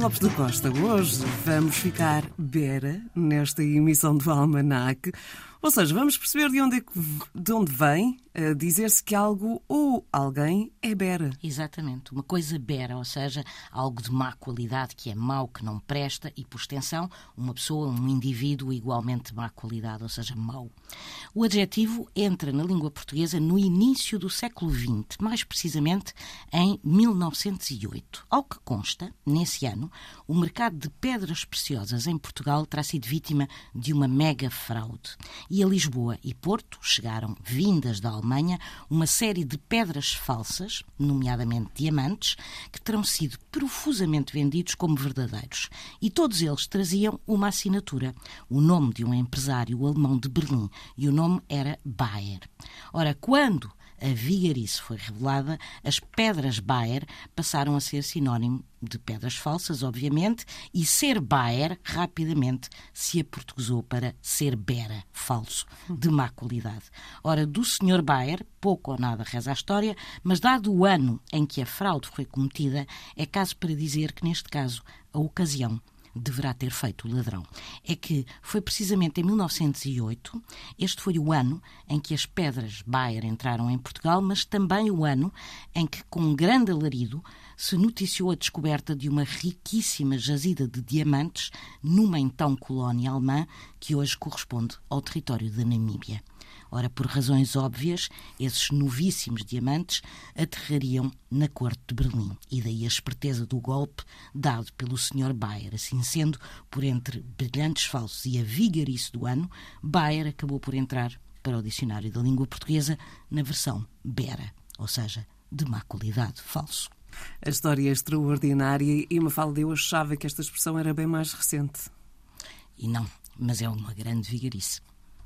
Lopes da Costa. Hoje vamos ficar beira nesta emissão do Almanac. Ou seja, vamos perceber de onde, é que, de onde vem uh, dizer-se que algo ou alguém é bera. Exatamente, uma coisa bera, ou seja, algo de má qualidade, que é mau, que não presta, e por extensão, uma pessoa, um indivíduo igualmente de má qualidade, ou seja, mau. O adjetivo entra na língua portuguesa no início do século XX, mais precisamente em 1908. Ao que consta, nesse ano, o mercado de pedras preciosas em Portugal terá sido vítima de uma mega fraude e a Lisboa e Porto chegaram, vindas da Alemanha, uma série de pedras falsas, nomeadamente diamantes, que terão sido profusamente vendidos como verdadeiros. E todos eles traziam uma assinatura, o nome de um empresário alemão de Berlim, e o nome era Bayer. Ora, quando a vigarice foi revelada, as pedras Bayer passaram a ser sinónimo de pedras falsas, obviamente, e ser Bayer rapidamente se aportuguesou para ser Bera, falso, de má qualidade. Ora, do Sr. Bayer, pouco ou nada reza a história, mas dado o ano em que a fraude foi cometida, é caso para dizer que, neste caso, a ocasião deverá ter feito o ladrão. É que foi precisamente em 1908, este foi o ano em que as pedras Bayer entraram em Portugal, mas também o ano em que, com grande alarido, se noticiou a descoberta de uma riquíssima jazida de diamantes numa então colónia alemã que hoje corresponde ao território da Namíbia. Ora, por razões óbvias, esses novíssimos diamantes aterrariam na corte de Berlim. E daí a esperteza do golpe dado pelo Sr. Bayer. Assim sendo, por entre brilhantes falsos e a vigarice do ano, Bayer acabou por entrar para o dicionário da língua portuguesa na versão Bera, ou seja, de má qualidade, falso. A história é extraordinária e Mafalda, eu achava que esta expressão era bem mais recente. E não, mas é uma grande vigarice.